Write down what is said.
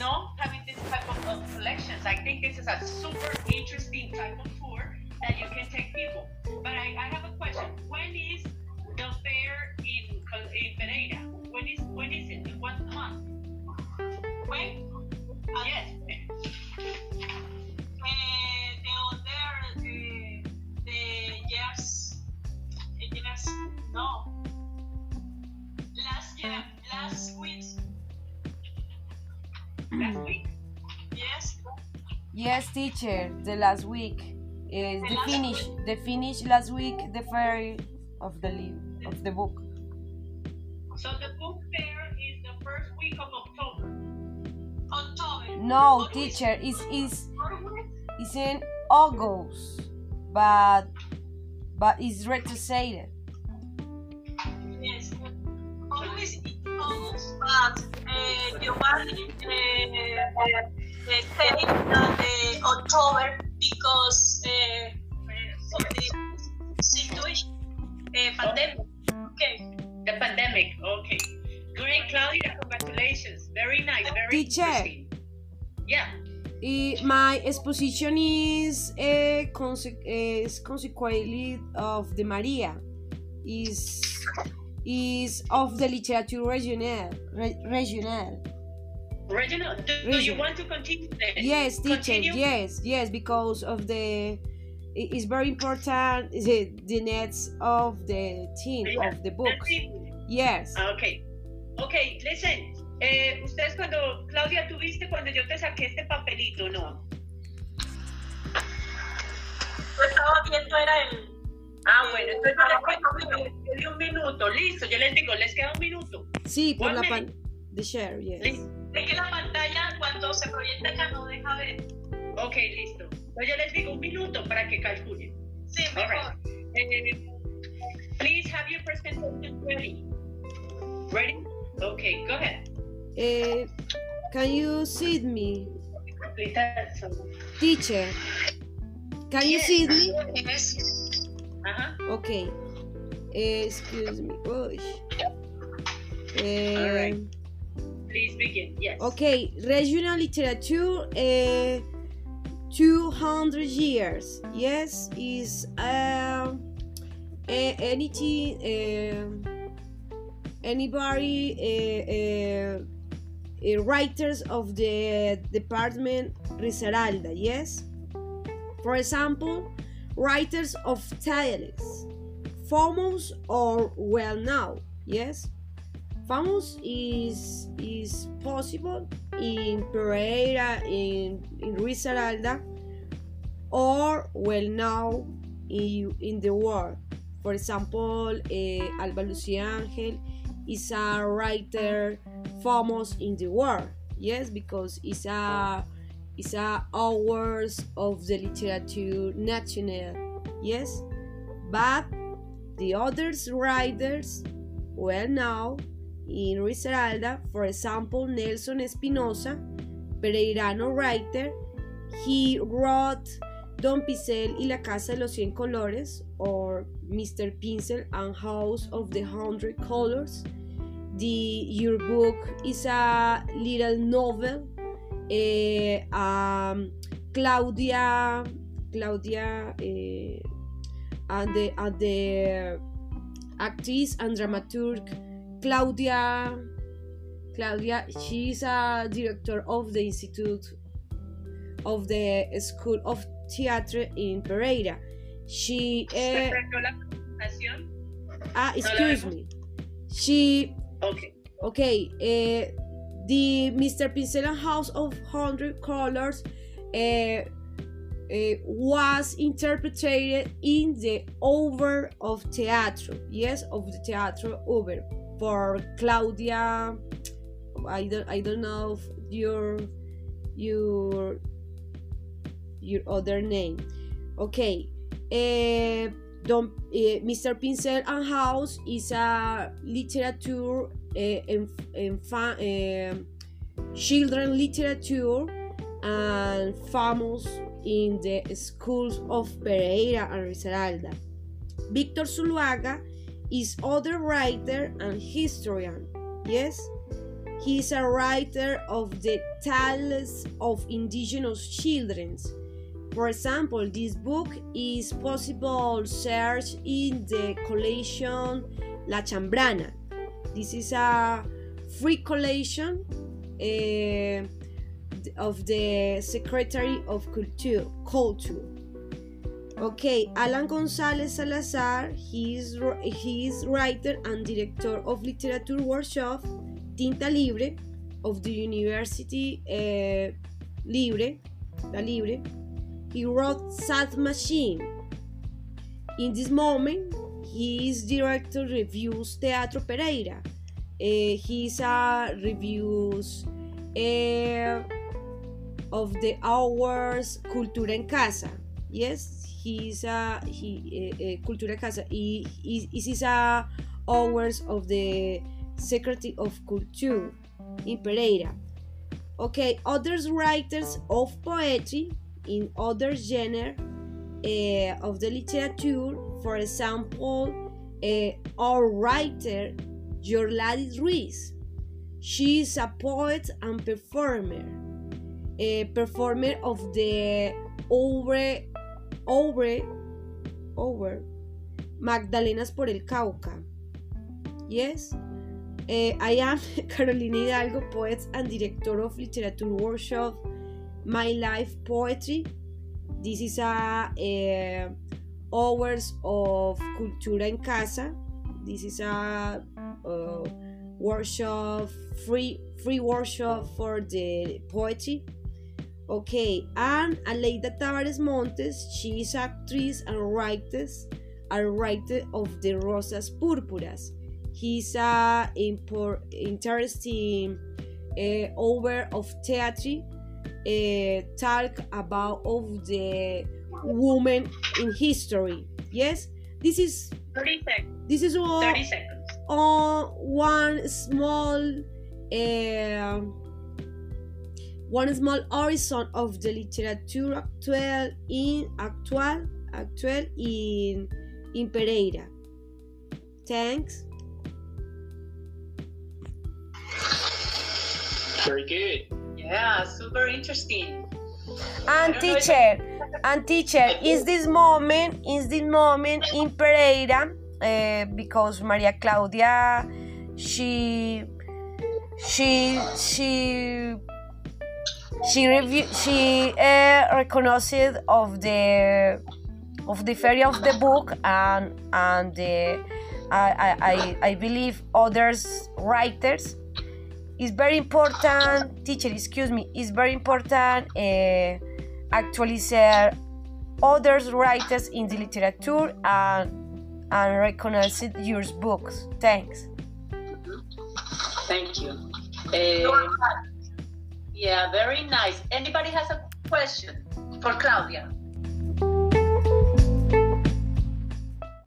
know, having this type of, of collections. I think this is a super interesting type of tour that you can take people. But I, I have a question. When is the fair in in Pereira? When is when is it? In what month? When? Uh, Yes. eh, the other, eh, the years, eh, years, no. Last year, last week, Last week. yes. Yes, teacher. The last week is The the finish. The finish last week. The fair of the of the book. So the book fair is the first week of October. October. No, teacher. Is is is in August, but but it's retroceded. Yes. Always August, but uh, you want uh, say uh, October because of the situation, pandemic. Okay. The pandemic. Okay. Great, Claudia. Congratulations. Very nice. Very Teacher. interesting. Yeah. My exposition is uh, conse- is consequently of the Maria, is is of the literature regional re- regional. Reginald, do, do you Regional. want to continue then? Yes, teacher. Continue? Yes, yes, because of the it is very important the, the nets of the team Yeah, of the That's book. Yes. Okay. Okay, listen. Eh, ustedes cuando, Claudia, ¿tú viste cuando yo te saqué este papelito, no? Yo estaba viendo era el. Ah, bueno, entonces yo les cuento, yo di un minuto, listo, yo les digo, les queda un minuto. Sí, por One la minute. pan the share. Yes. Es que la pantalla cuando se proyecta acá no deja ver. Ok, listo. Entonces yo les digo un minuto para que calculen. Sí, mejor. right. Eh, please have your presentation ready. Ready? Okay, go ahead. Eh, can you see me, teacher? Can you see me? Yes. Ajá. Okay. Eh, excuse me. Uy. Eh, Alright. Please begin. Yes. Okay, regional literature, uh, 200 years. Yes, is uh, a- anything, uh, anybody, uh, uh, uh, writers of the department Risaralda. Yes, for example, writers of tales, famous or well known. Yes famous is is possible in Pereira, in in Risaralda, or well known in, in the world. For example, uh, Alba Lucia Angel is a writer famous in the world. Yes, because it's a it's a hours of the literature national. Yes, but the others writers well now, in Risaralda, for example, Nelson Espinosa, Pereirano writer, he wrote Don Pincel y la Casa de los Cien Colores, or Mr. Pincel and House of the Hundred Colors. The your book is a little novel. Eh, um, Claudia, Claudia, eh, and the and the actress and dramaturg Claudia Claudia she's a director of the Institute of the School of Theatre in Pereira. She ¿Se uh, perdió ah excuse me. She Okay. okay uh, the Mr. Pincel House of Hundred Colors uh, uh, was interpreted in the over of teatro yes of the teatro over for Claudia I don't I don't know your your your other name okay uh, Don, uh, Mr. Pincel and House is a literature uh, and, uh, children literature and famous in the schools of Pereira and Risaralda. Victor Zuluaga is other writer and historian. Yes, He is a writer of the tales of indigenous children. For example, this book is possible search in the collection La Chambrana. This is a free collection uh, of the Secretary of Culture. Culture. Okay, Alan González Salazar, he is, he is writer and director of literature workshop Tinta Libre of the University uh, Libre, La Libre. He wrote Sad Machine. In this moment, his director reviews Teatro Pereira. Uh, he's a reviews uh, of the hours Cultura en Casa. Yes, he's a he uh, Cultura en Casa. He is a hours of the Secretary of Culture in Pereira. Okay, others writers of poetry in other genre uh, of the literature, for example, uh, our writer Yorladis Ruiz. She is a poet and performer, a performer of the over, over, over Magdalenas por el Cauca. Yes, uh, I am Carolina Hidalgo, poet and director of literature workshop My Life Poetry. This is a, a hours of Cultura en Casa. This is a, a workshop, free free workshop for the poetry. Okay, and Aleida Tavares Montes, she is actress and writer, a writer of the Rosas Púrpuras he's a impor- interesting uh, over of theater uh, talk about of the woman in history yes this is 30 seconds. this is all 30 seconds. on one small uh, one small horizon of the literature actual in actual actual in in Pereira thanks Very good. Yeah, super interesting. And teacher, and teacher, is this moment, is this moment in Pereira, uh, because Maria Claudia, she, she, she, she review, she uh, recognized of the, of the fair of the book and and the, I, I, I, I believe others writers it's very important teacher excuse me it's very important uh, actually share others writers in the literature and and recognize your books thanks Thank you. Uh, yeah, very nice. Anybody has a question for Claudia?